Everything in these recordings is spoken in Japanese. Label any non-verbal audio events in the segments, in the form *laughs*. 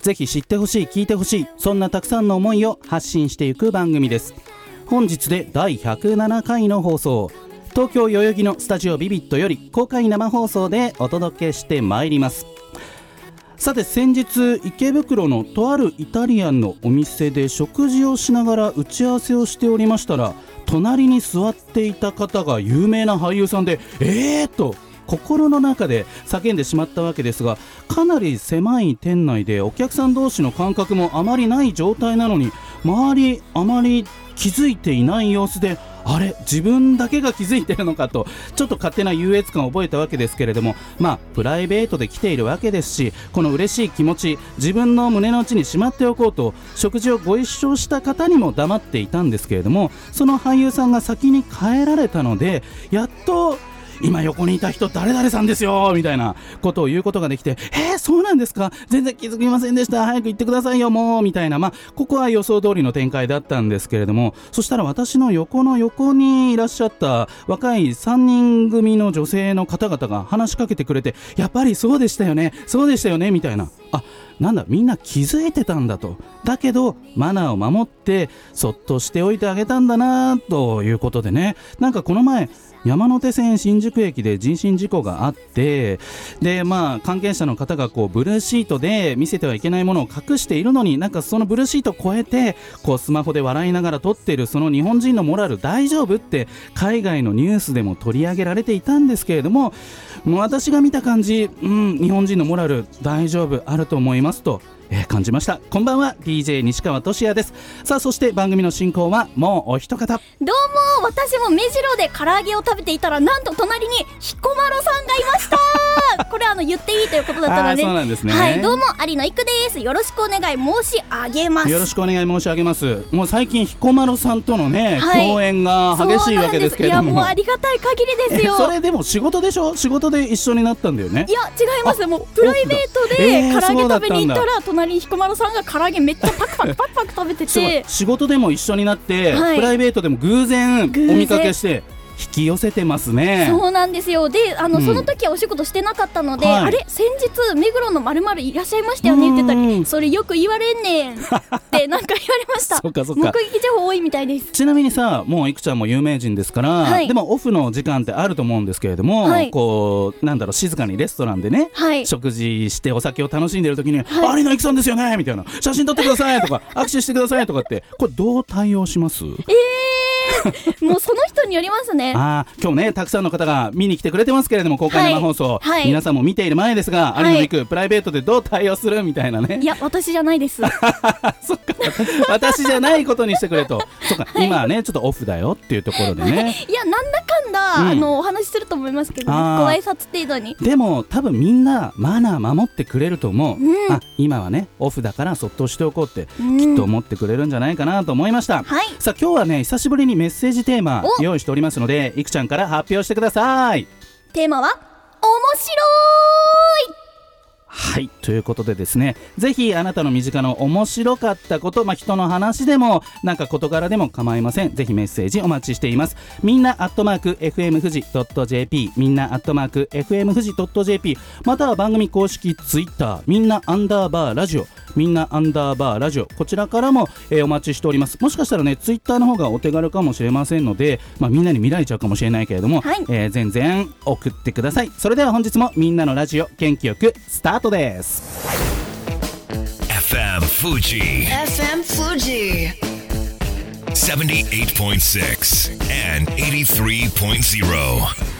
ぜひ知ってほしい聞いてほしいそんなたくさんの思いを発信していく番組です。本日で第107回の放送。東京代々木のスタジオビビットより公開生放送でお届けしてまいります。さて先日池袋のとあるイタリアンのお店で食事をしながら打ち合わせをしておりましたら隣に座っていた方が有名な俳優さんでえーと心の中で叫んでしまったわけですがかなり狭い店内でお客さん同士の間隔もあまりない状態なのに周りあまり気づいていない様子であれ？自分だけが気づいてるのかとちょっと勝手な優越感を覚えたわけですけれどもまあプライベートで来ているわけですしこの嬉しい気持ち自分の胸の内にしまっておこうと食事をご一緒した方にも黙っていたんですけれどもその俳優さんが先に帰られたのでやっと今横にいた人誰々さんですよみたいなことを言うことができてえー、そうなんですか？全然気づきませんでした。早く行ってくださいよもうみたいな。まあここは予想通りの展開だったんですけれどもそしたら私の横の横にいらっしゃった若い3人組の女性の方々が話しかけてくれてやっぱりそうでしたよねそうでしたよねみたいな。あなんだみんな気づいてたんだと。だけどマナーを守ってそっとしておいてあげたんだなということでね。なんかこの前山手線新宿駅で人身事故があってでまあ関係者の方がこうブルーシートで見せてはいけないものを隠しているのになんかそのブルーシートを越えてこうスマホで笑いながら撮っているその日本人のモラル大丈夫って海外のニュースでも取り上げられていたんですけれども私が見た感じ、うん、日本人のモラル大丈夫あると思いますと。えー、感じました。こんばんは。DJ 西川俊也です。さあそして番組の進行はもうお一方。どうも私も目白で唐揚げを食べていたらなんと隣に彦摩呂さんがいました。*laughs* これあの言っていいということだったのでそうなんですね。はいどうも有野育です。よろしくお願い申し上げます。よろしくお願い申し上げます。もう最近彦摩呂さんとのね、はい、共演が激しいわけですけれども。いやもうありがたい限りですよ。*laughs* それでも仕事でしょ？仕事で一緒になったんだよね。いや違います。もうプライベートで唐揚げ食べに行ったら隣に彦摩呂さんが唐揚げめっちゃパクパクパクパク食べてて。*laughs* 仕事でも一緒になって、はい、プライベートでも偶然お見かけして引き寄せてますね。そうなんですよ。であの、うん、その時はお仕事してなかったので、はい、あれ先日目黒のまるまるいらっしゃいましたよねって言ったらそれよく言われんねん。って *laughs* なんか言われました。そうかそうか。目撃情報多いみたいです。ちなみにさもういくちゃんも有名人ですから、はい、でもオフの時間ってあると思うんですけれども、はい、こうなんだろう静かにレストランでね、食事してお酒を楽しんでる時に「はい、有野育さんですよね」みたいな「写真撮ってください」とか「握手してください」とかってこれどう対応します？えー *laughs* もうその人によりますね。あ今日ねたくさんの方が見に来てくれてますけれども公開生放送、はいはい、皆さんも見ている前ですが、有野行くプライベートでどう対応するみたいなね。いや私じゃないです。*laughs* そっか私じゃないことにしてくれと。そっか、今はねちょっとオフだよっていうところでね。*laughs* いやなんだかんだ、うん、あのお話しすると思いますけど、ね、ご挨拶程度に。でも多分みんなマナー守ってくれると思う。うん、あ今はねオフだからそっとしておこうって、うん、きっと思ってくれるんじゃないかなと思いました。はい、さあ今日はね久しぶりにメッセージテーマ用意しておりますのでいくちゃんから発表してください。テーマは面白い。はいということでですねぜひあなたの身近の面白かったこと、まあ、人の話でもなんか事柄でも構いません。ぜひメッセージお待ちしています。みんなアットマーク FM 富士 .jp みんなアットマーク FM 富士 .jp または番組公式ツイッターみんなアンダーバーラジオみんなアンダーバーラジオ。こちらからも、えー、お待ちしております。もしかしたらねツイッターの方がお手軽かもしれませんので、まあ、みんなに見られちゃうかもしれないけれども、はい、えー、全然送ってください。それでは本日もみんなのラジオ元気よくスタートです。FM Fuji FM Fuji 78.6 and 83.0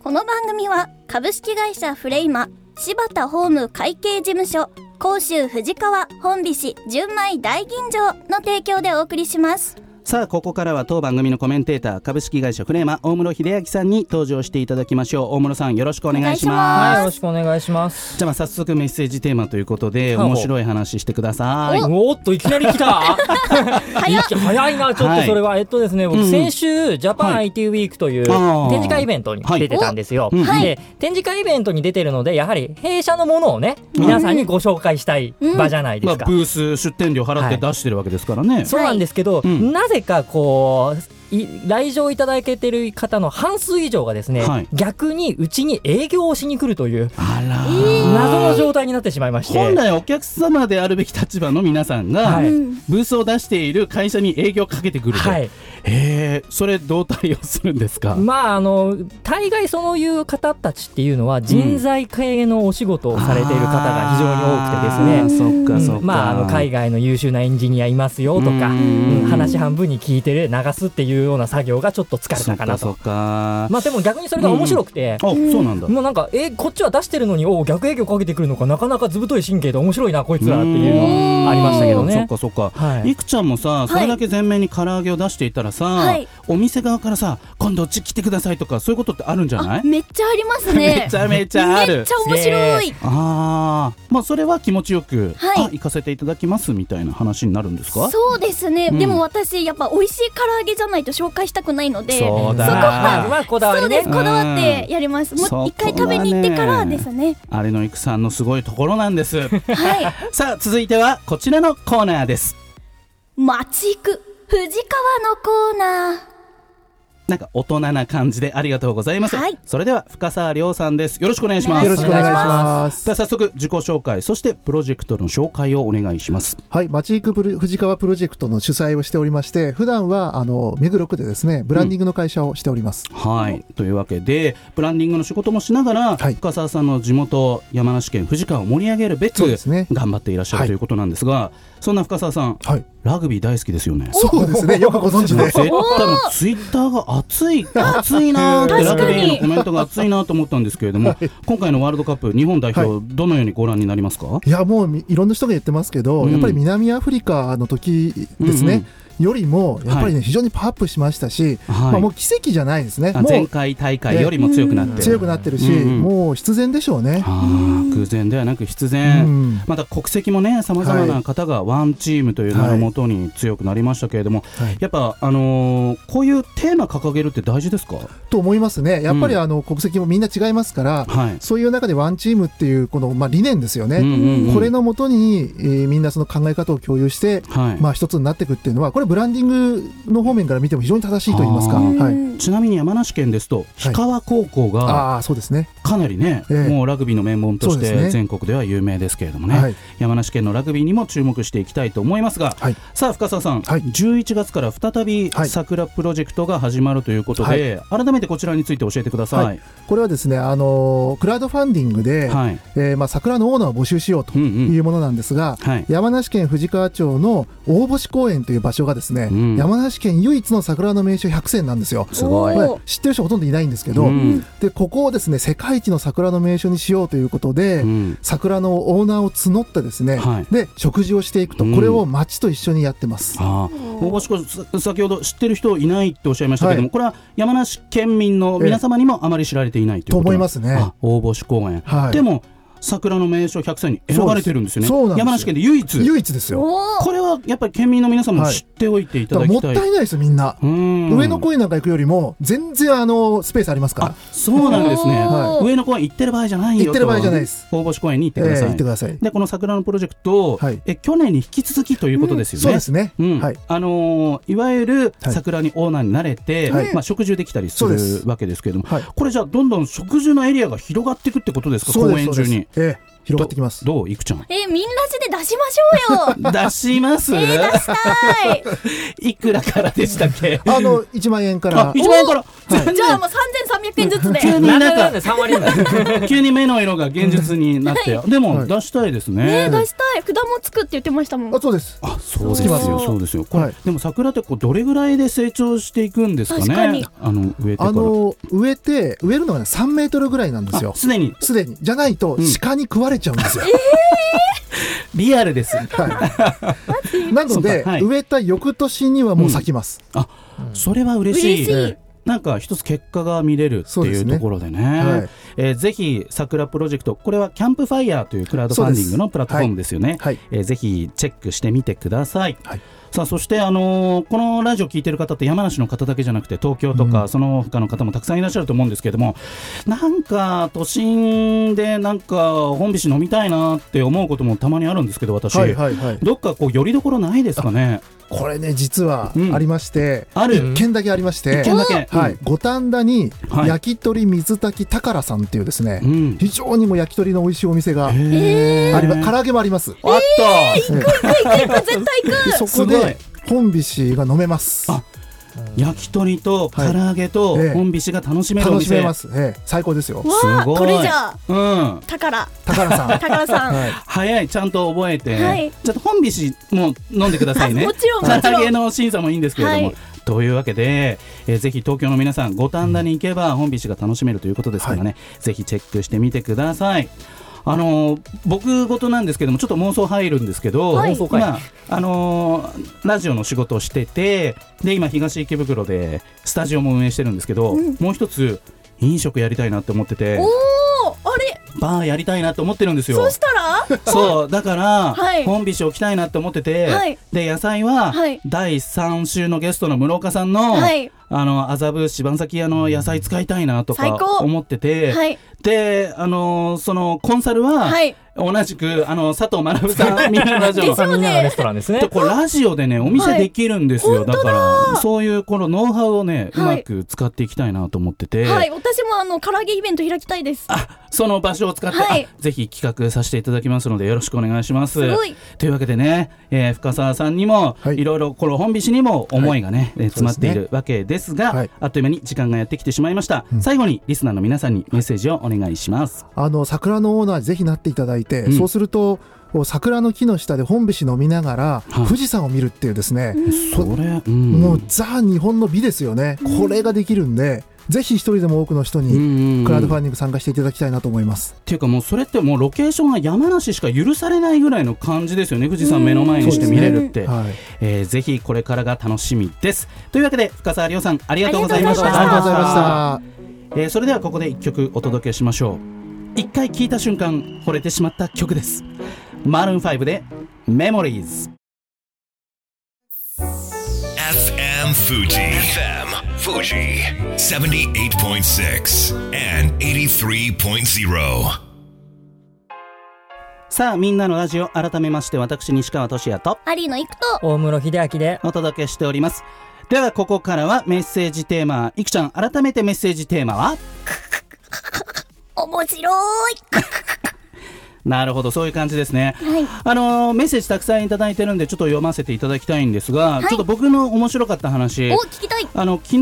この番組は株式会社フレイマ柴田ホーム会計事務所甲州藤川本菱純米大吟醸の提供でお送りします。さあここからは当番組のコメンテーター株式会社フレーマ大室秀明さんに登場していただきましょう。大室さんよろしくお願いします。はい、よろしくお願いします。じゃあまあ早速メッセージテーマということで面白い話してください。おっ。といきなり来た。早っ。いき早いな。ちょっとそれは、えっとですね僕うん。先週ジャパンはい。IT ウィークという展示会イベントに出てたんですよ、で展示会イベントに出てるのでやはり弊社のものをね皆さんにご紹介したい場じゃないでまあ、すか、ブース出店料払って出してるわけですからね、そうなんですけど、うん。なぜかこうい来場いただけてる方の半数以上がですね、はい。逆にうちに営業をしに来るというあら謎の状態になってしまいまして。本来お客様であるべき立場の皆さんが、はい。ブースを出している会社に営業をかけてくると、はいへえそれどう対応するんですか、まああの大概そういう方たちっていうのは人材系のお仕事をされている方が非常に多くてですね、あーそっかそっか、うんまあ、あの海外の優秀なエンジニアいますよとか、うん。うん話半分に聞いて流すっていうような作業がちょっと疲れたかかなと。そっかまあでも逆にそれが面白くて、あそうなん。だもうなんかえこっちは出してるのにお逆営業かけてくるのかなかなかずぶとい神経で面白いなこいつらっていうのはありましたけどそっね。かそっか、はい。いくちゃんもさそれだけ前面に唐揚げを出していたらさ、はい。お店側からさ今度うち来てくださいとかそういうことってあるんじゃない？あめっちゃあります *laughs* めねちゃめちゃある。めっちゃ面白い。ああまあそれは気持ちよく、はい。あ行かせていただきますみたいな話になるんですか？そうですね、うん。でも私やっぱ美味しい唐揚げじゃないと紹介したくないのでそうだ。そこはまあこだわりね。そうですこだわってやります。もう一回食べに行ってからですね。あれのいくさんのすごいところなんです。はい。さあ続いてはこちらのコーナーです。街行く藤川のコーナー。なんか大人な感じでありがとうございます、はい。それでは深澤亮さんです。よろしくお願いします。よろしくお願いします。では早速自己紹介そしてプロジェクトの紹介をお願いします。はい、町行く藤川プロジェクトの主催をしておりまして、普段はあの目黒区でですね、ブランディングの会社をしております。はい。というわけでブランディングの仕事もしながら、はい。深澤さんの地元山梨県富士川を盛り上げるべくそうですね。頑張っていらっしゃる、はいということなんですがそんな深澤さんはい、ラグビー大好きですよね。そうですね、*laughs* よくご存知で。絶対もうツイッターが熱い *laughs* 熱いなーってラグビーのコメントが熱いなと思ったんですけれども、今回のワールドカップ日本代表、はどのようにご覧になりますか？いや、もうみいろんな人が言ってますけど、うん。やっぱり南アフリカの時ですね。よりもやっぱりね、非常にパワーアップしましたし、はい。まあ、もう奇跡じゃないですね、前回大会よりも強くなってる。強くなってるし、もう必然でしょうね。あー空前ではなく必然、うん。また国籍もねさまざまな方がワンチームという名のもとに強くなりましたけれども、はい。やっぱ、あのーこういうテーマ掲げるって大事ですか？と思いますね、やっぱりうん。あの国籍もみんな違いますから、はい、そういう中でワンチームっていうこの、まあ、理念ですよね、これのもとに、えーみんなその考え方を共有して、はい。まあ、一つになっていくっていうのは、これ、ブランディングの方面から見ても非常に正しいと言いますか、はい、うんちなみに山梨県ですと氷川高校がああ、そうですね、かなりね、ええ。もうラグビーの名門として全国では有名ですけれどもね、はい。山梨県のラグビーにも注目していきたいと思いますが、はい。さあ深澤さん、はい。11月から再びはい。桜プロジェクトが始まるということで、改めてこちらについて教えてください。はい。これはですね、あのークラウドファンディングで、はい。えーまあ、桜のオーナーを募集しようとうんうん。いうものなんですが、はい。山梨県富士川町の大星公園という場所がですね、うん。山梨県唯一の桜の名所100選なんですよ。すごい。知ってる人ほとんどいないんですけど、うん。でここをですね世界一の桜の名所にしようということで、うん。桜のオーナーを募ってですね、はい。で食事をしていくと、うん。これを町と一緒にやってます。大橋君さ先ほど知ってる人いないっておっしゃいましたけども、はい。これは山梨県民の皆様にもあまり知られていないということと思いますね。あ大星公園、はい。でも桜の名所100選に選ばれてるんですよね。そうなんですよ。山梨県で唯一。唯一ですよ。これはやっぱり県民の皆さんも知っておいていただきたい。ったいないですよ、みんな。うん。上野公園なんか行くよりも、全然あのスペースありますから。あ、そうなんですね、はい。上野公園行ってる場合じゃないよと。行ってる場合じゃないです。大星公園に行ってえーください、行ってください。でこの桜のプロジェクト、はい。え去年に引き続きということですよね、そうですね。うん。はい。あのーいわゆるはい。桜にオーナーになれて、はい。まあ、植樹できたりするわけですけれども、はい。これじゃあどんどん植樹のエリアが広がっていくってことですか？公園中に 예. 広がってきます。どう？いくちゃん。えー、みんなしで出しましょうよ。*laughs* 出します、えー、出したい。*laughs* いくらからでしたっけ？あの1万円かあら。1万円から、じゃあもう3300円ずつで。急にななんんかでなんで3割 *laughs* 急に目の色が現実になって、でもはい。出したいですね。ね出したい。札もつくって言ってましたもん。あそうです。あそうですよ。つきますよ。そうですよ。これ、はい。でも桜ってこうどれぐらいで成長していくんですかね？確かに。あの植えてから。あの植えて植えるのがね3メートルぐらいなんですよ。あ。すでに。すでに。じゃないとうん。鹿に食われれちゃうんですよ。*laughs* リアルです。はい、なので、はい。植えた翌年にはもう咲きます。あそれは嬉しい。嬉しい。なんか一つ結果が見れるっていうところでね。はい。えーぜひ桜プロジェクトこれはキャンプファイヤーというクラウドファンディングのプラットフォームですよね、はい。えーぜひチェックしてみてください、はいさあそして、あのーこのラジオ聞いてる方って山梨の方だけじゃなくて東京とか、その他の方もたくさんいらっしゃると思うんですけれどもなんか都心でなんか本菱飲みたいなって思うこともたまにあるんですけど私、はいはいはい。どっかこうよりどころないですかね？これね実はうん。ありまして、ある。一軒だけありまして、一軒だけ。はい、五反田にはい。焼き鳥水炊き宝さんっていうですね、うん。非常にも焼き鳥の美味しいお店がありま、唐揚げもあります。あった、え絶対行く。でそこすごい。で本菱が飲めます。あ焼き鳥と唐揚げとはいええ。本菱が楽しめるお店。楽しめます。ええ。最高ですよ。すごい。これじゃあうん。宝。宝さん。宝さん。はい。早いちゃんと覚えて、はい。ちょっと本菱も飲んでくださいね。もちろん唐揚げの審査もいいんですけれども、はい。というわけで、えーぜひ東京の皆さん五反田に行けば本菱が楽しめるということですからね、ぜひチェックしてみてくださいあのー僕事なんですけどもちょっと妄想入るんですけど、はい。妄想会。今あのーラジオの仕事をしててで今東池袋でスタジオも運営してるんですけど、うん。もう一つ飲食やりたいなって思ってて。おおあれバーやりたいなって思ってるんですよ。そしたら？そうだから、はい。本菱置きたいなって思ってて、はい。で野菜は、はい。第3週のゲストの室岡さんの、はい。あの麻布柴崎屋の野菜使いたいなとか思ってて、はい。であのそのコンサルは、はい。同じくあの佐藤学さん *laughs* みんなのラジオのですよね。みんなのレストランですね。でこれラジオでねお店できるんですよ、はいだからそういうこのノウハウをね、はい。うまく使っていきたいなと思ってて、はい。私もあの唐揚げイベント開きたいです。あその場所を使って、はい。あぜひ企画させていただきますのでよろしくお願いします。すごい。というわけでね、えー深澤さんにも、はい。い、ろいろこの本菱にも思いがね、えー詰まっているわけですが、はい。あっという間に時間がやってきてしまいました、最後にリスナーの皆さんにメッセージをお願いします。あの桜のオーナーぜひなっていただいて、うん。そうすると桜の木の下で本菱飲みながらはい。富士山を見るっていうですね、それ、うん。もうザ日本の美ですよね、これができるんでぜひ一人でも多くの人うんにクラウドファンディング参加していただきたいなと思います。っていうかもうそれってもうロケーションが山梨しか許されないぐらいの感じですよね富士山目の前にして見れるって、はい、えーぜひこれからが楽しみです。というわけで深澤亮さんありがとうございました。ありがとうございまありがとうございました。えーそれではここで一曲お届けしましょう。一回聴いた瞬間惚れてしまった曲です。マルーン5で「メモリーズ。FM Fuji. FM Fuji. 78.6 and 83.0. さあみんなのラジオ改めまして私西川俊也とアリーの行くと大室秀明でお届けしておりますではここからはメッセージテーマいくちゃん改めてメッセージテーマは？面白いなるほどそういう感じですね。はい。あのーメッセージたくさんいただいてるんでちょっと読ませていただきたいんですが、い。ちょっと僕の面白かった話。お聞きたい。あの昨日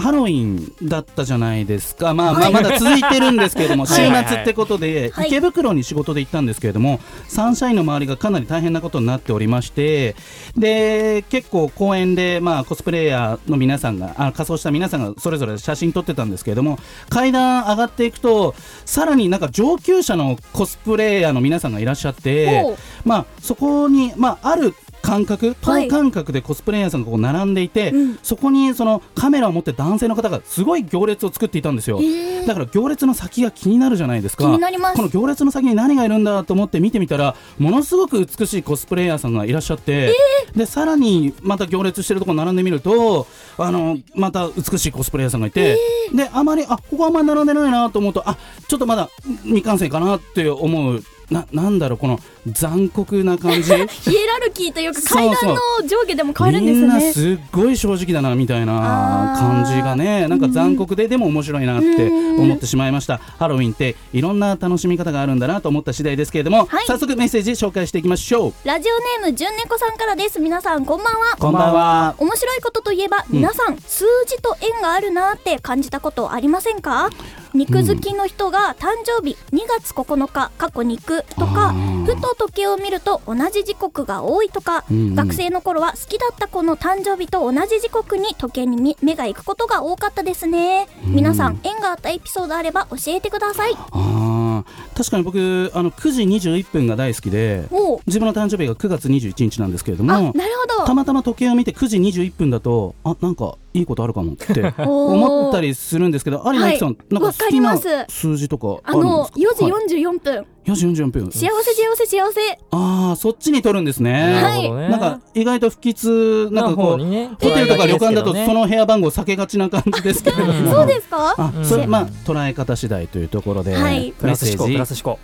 ハロウィンだったじゃないですか、まあまあ、まだ続いてるんですけれども、週 *laughs* はい。末ってことで、はい。池袋に仕事で行ったんですけれども、サンシャインの周りがかなり大変なことになっておりまして、で結構公園で、まあ、コスプレイヤーの皆さんが、あ仮装した皆さんがそれぞれ写真撮ってたんですけれども、階段上がっていくと、さらになんか上級者のコスプレイヤーの皆さんがいらっしゃってまあ、そこに、まあ、ある間隔、はい等間隔でコスプレイヤーさんがこう並んでいて、うんそこにそのカメラを持って男性の方がすごい行列を作っていたんですよ。へーだから行列の先が気になるじゃないですか。この行列の先に何がいるんだと思って見てみたら、ものすごく美しいコスプレイヤーさんがいらっしゃって、でさらにまた行列してるところ並んでみると、あのまた美しいコスプレイヤーさんがいて、であまりあここはあんまり並んでないなと思うと、あちょっとまだ未完成かなって思う。ななんだろうこの残酷な感じ。*laughs* ヒエラルキーというか階段の上下でも変わるんでみんなすごい正直だなみたいな感じがね。なんか残酷ででも面白いなって思ってしまいました。ハロウィンっていろんな楽しみ方があるんだなと思った次第ですけれども、はい。早速メッセージ紹介していきましょう。ラジオネームじゅんねこさんからです。皆さんこんばんは。こんばんは。面白いことといえば、皆さん数字と縁があるなって感じたことありませんか？肉好きの人が誕生日2月9日過去肉とかふと時計を見ると同じ時刻が多いとか、うんうん。学生の頃は好きだった子の誕生日と同じ時刻に時計にみ目が行くことが多かったですね、皆さん縁があったエピソードあれば教えてください。あ確かに僕あの9時21分が大好きで自分の誕生日が9月21日なんですけれどあなるもほど。たまたま時計を見て9時21分だとあなんかいいことあるかもって *laughs* 思ったりするんですけど有野さん、はい。なんか好きな数字とかああのるんですか？4はい。時44分、4時44分。幸せ幸せ幸せ。ああそっちに取るんですね、はい。ねなんか意外と不吉なんかこう、ね。ホテルとか旅館だとその部屋番号避けがちな感じですけれども、そうですか？あうん。それまあ捉え方次第というところで、はい。メッセージ。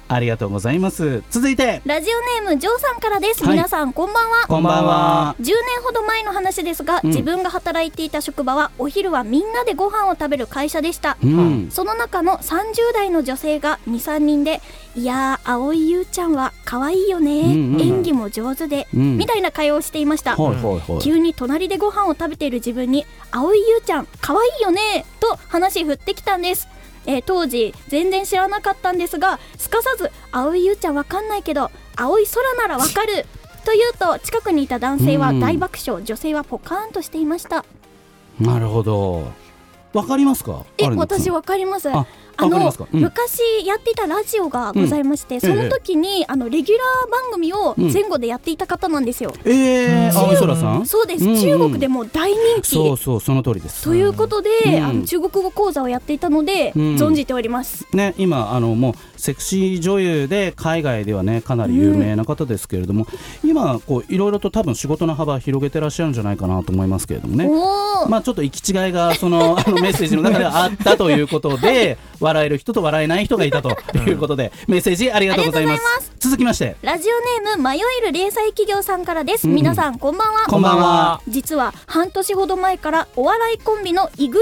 ありがとうございます。続いて。ラジオネームジョーさんからです、はい。皆さんこんばんは。こんばんは。10年ほど前の話ですが、うん。自分が働いていた職場はお昼はみんなでご飯を食べる会社でした。うん。その中の30代の女性が23人で「いやー蒼井優ちゃんは可愛いよね、うんうん演技も上手で」うん。みたいな会話をしていました、はいはいはい。急に隣でご飯を食べている自分に「蒼井優ちゃん可愛いよね」と話振ってきたんです、えー当時全然知らなかったんですがすかさず「蒼井優ちゃんわかんないけど青い空ならわかる」と言うと近くにいた男性は大爆笑、女性はポカーンとしていましたなるほど。わかりますか？え私わかります。ああのうん。昔やっていたラジオがございまして、ん。その時に、あのレギュラー番組をうん。前後でやっていた方なんですよ、えー、青い空さん？そうです、うんうん。中国でも大人気。そうそうその通りです。ということで、うん。あの中国語講座をやっていたので、うん。存じております。ね、今あのもうセクシー女優で海外ではねかなり有名な方ですけれども、今こういろいろと多分仕事の幅広げてらっしゃるんじゃないかなと思いますけれどもね。まあちょっと行き違いがそのあのメッセージの中ではあったということで笑える人と笑えない人がいたということでメッセージありがとうございます続きまして。ラジオネーム迷える零細企業さんからです、うん。皆さんこんばんは。こんばんは。実は半年ほど前からお笑いコンビの EXIT に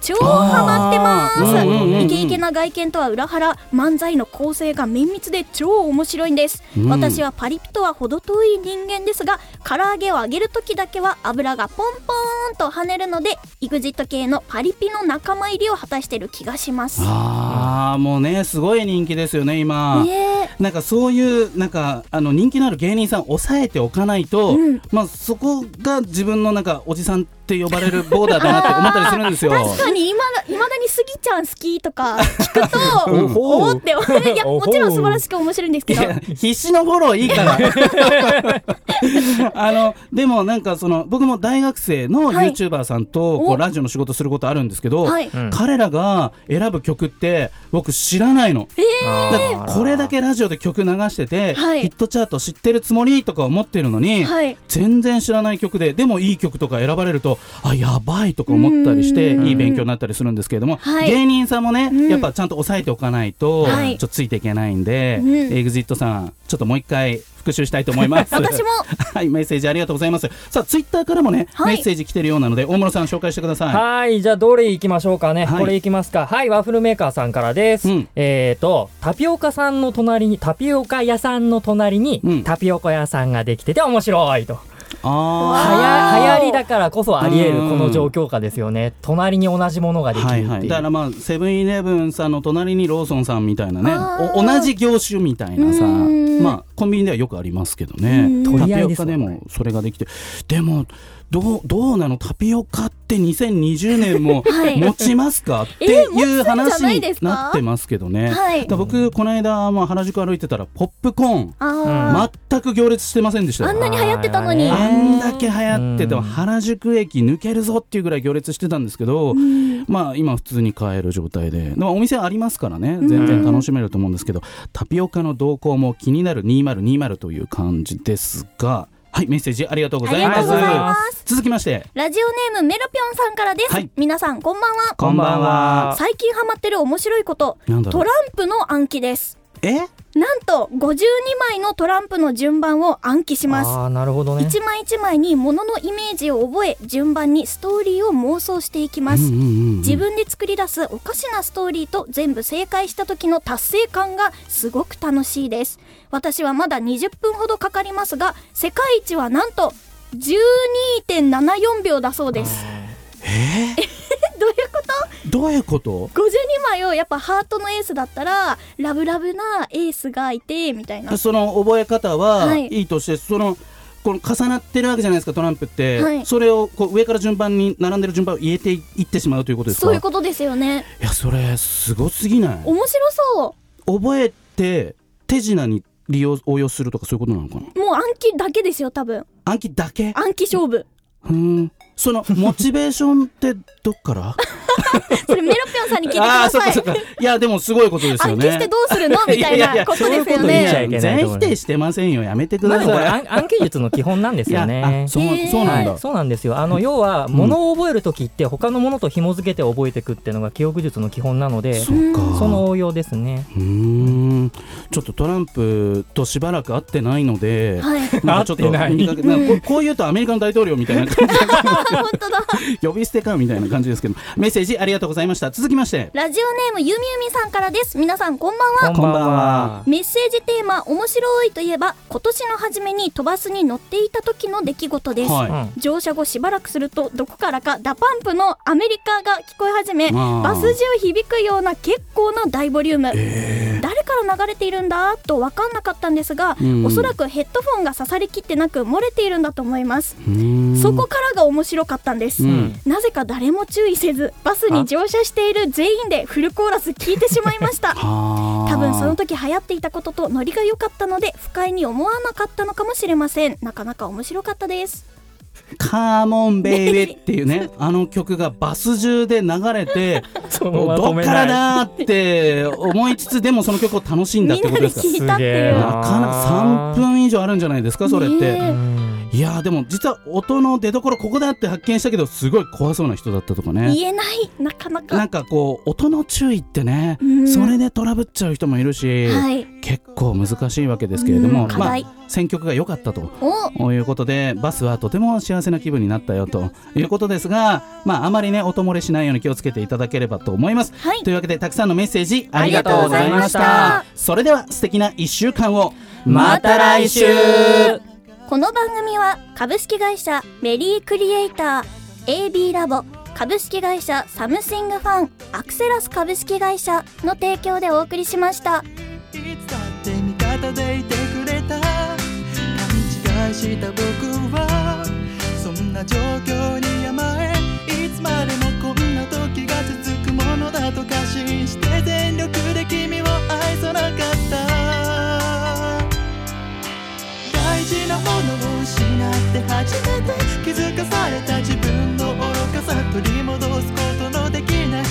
超ハマってます、うんうんイケイケな外見とは裏腹漫才の構成が綿密で超面白いんです、うん。私はパリピとは程遠い人間ですが唐揚げを揚げる時だけは油がポンポーンと跳ねるので EXIT 系のパリピの仲間入りを果たしてる気がします。ああもうねすごい人気ですよね今。ねえ。なんかそういうなんかあの人気のある芸人さん抑えておかないと、うん。まあそこが自分のなんかおじさんって呼ばれるボーダーだなって思ったりするんですよ。確かにいまだいまだにスギちゃん好きとか *laughs* 聞くとうおおっていやもちろん素晴らしく面白いんですけど。必死のフォローいいから。*laughs* あのでもなんかその僕も大学生のはい。YouTuber さんとこおうラジオの仕事することあるんですけど、はい。うん。彼らが選ぶ曲って僕知らないの。あー。これだけラジオで曲流してて、はい。ヒットチャート知ってるつもりとか思ってるのに、はい。全然知らない曲ででもいい曲とか選ばれるとあやばいとか思ったりしてうん。いい勉強になったりするんですけれども、はい。芸人さんもね、うん。やっぱちゃんと押さえておかないと、はい。ちょっとついていけないんで、うん。エグジットさんちょっともう一回復習したいと思います。*laughs* 私も。*laughs* はいメッセージありがとうございます。さあツイッターからもね、はい。メッセージ来てるようなので大室さん紹介してください。はい、じゃあどれいきましょうかね。はい。これいきますか。はい、ワッフルメーカーさんからです。うん。えっ、と、タピオカさんの隣に、タピオカ屋さんの隣に、うん。タピオカ屋さんができてて面白いと。あはや流行りだからこそあり得るうんこの状況下ですよね。隣に同じものができる。はいはい、だからまあセブンイレブンさんの隣にローソンさんみたいなね。同じ業種みたいなさうん。まあコンビニではよくありますけどうね。んタピオカでもそれができて。でもどうどうなの？タピオカって2020年も *laughs* はい。持ちますか？*laughs* ってえーいう話になってますけどね。はい。僕この間まあ原宿歩いてたらポップコーン。あ全く行列してませんでしたあんなに流行ってたのに。ああんだけ流行っててうん。原宿駅抜けるぞっていうぐらい行列してたんですけど、うん。まあ今普通に買える状態で、まあ、お店ありますからね。全然楽しめると思うんですけど、タピオカの動向も気になる2020という感じですがはいメッセージありがとうございます。続きまして。ラジオネームメロぴょんさんからです、はい。皆さんこんばんは。こんばんは。最近ハマってる面白いこと。トランプの暗記です。え？なんと52枚のトランプの順番を暗記します。ああ、なるほどね。一枚一枚に物のイメージを覚え順番にストーリーを妄想していきます、うんうんうんうん。自分で作り出すおかしなストーリーと全部正解した時の達成感がすごく楽しいです。私はまだ20分ほどかかりますが世界一はなんと12.74秒だそうです *laughs* どういうこと？どういうこと？52枚をやっぱハートのエースだったらラブラブなエースがいてみたいな。その覚え方ははい。いいとして、そのこの重なってるわけじゃないですかトランプって、はい。それをこう上から順番に並んでる順番を入れていってしまうということですか？そういうことですよね。いやそれすごすぎない？面白そう。覚えて手品に利用応用するとかそういうことなのかな？もう暗記だけですよ多分。暗記だけ？暗記勝負。うーんそのモチベーションってどっから？*laughs* それメロぴょんさんに聞いてくああーそっださいかそっか。いやでもすごいことですよね。暗記してどうするの？みたいなことですよね。全否定してませんよ。やめてくまあださい。でもこれ暗暗記術の基本なんですよね。あ。そうそうなんだ、はい、そうなんですよ。あの要は物を覚えるときって他のものと紐付けて覚えていくっていうのが記憶術の基本なのでそっか。その応用ですね。うーん。ちょっとトランプとしばらく会ってないので、はい。なんかちょっとこう *laughs* こう言うとアメリカの大統領みたいな感じ *laughs* 本当だ。呼び捨てかみたいな感じですけど。メッセージありがとうございました。続きまして。ラジオネームゆみゆみさんからです。皆さんこんばんは。こんばんは。メッセージテーマ面白いといえば今年の初めに都バスに乗っていた時の出来事です、はい、うん。乗車後しばらくするとどこからかダパンプのアメリカが聞こえ始めバス中響くような結構な大ボリューム、誰から流れているんだと分かんなかったんですが、うん。おそらくヘッドフォンが刺さりきってなく漏れているんだと思います、そこからが面白かったんです、うん。なぜか誰も注意せずバスに乗車している全員でフルコーラス聞いてしまいました。*laughs* はあ。多分その時流行っていたこととノリが良かったので不快に思わなかったのかもしれません。なかなか面白かったですカーモンベイベーっていうねあの曲がバス中で流れて *laughs* そのまどっからだーって思いつつでもその曲を楽しんだってことですか？*laughs* 聞いたっていう。すげえななかなか3分以上あるんじゃないですかそれって、いやーでも実は音の出所ここだって発見したけどすごい怖そうな人だったとかね。言えない。なかなか。なんかこう音の注意ってね、うん。それでトラブっちゃう人もいるし、はい。結構難しいわけですけれども、まあうん課題、選曲が良かったとお。いうことでバスはとても幸せな気分になったよということですが、まあ、あまりね音漏れしないように気をつけていただければと思います。はい。というわけでたくさんのメッセージありがとうございました。それでは素敵な1週間を。また来週この番組は株式会社メリークリエイター AB ラボ株式会社サムシングファンアクセラス株式会社の提供でお送りしました。いつだって味方でいてくれた。勘違いした僕は。そんな状況に甘えいつまでも失って初めて気づかされた自分の愚かさ取り戻すことのできない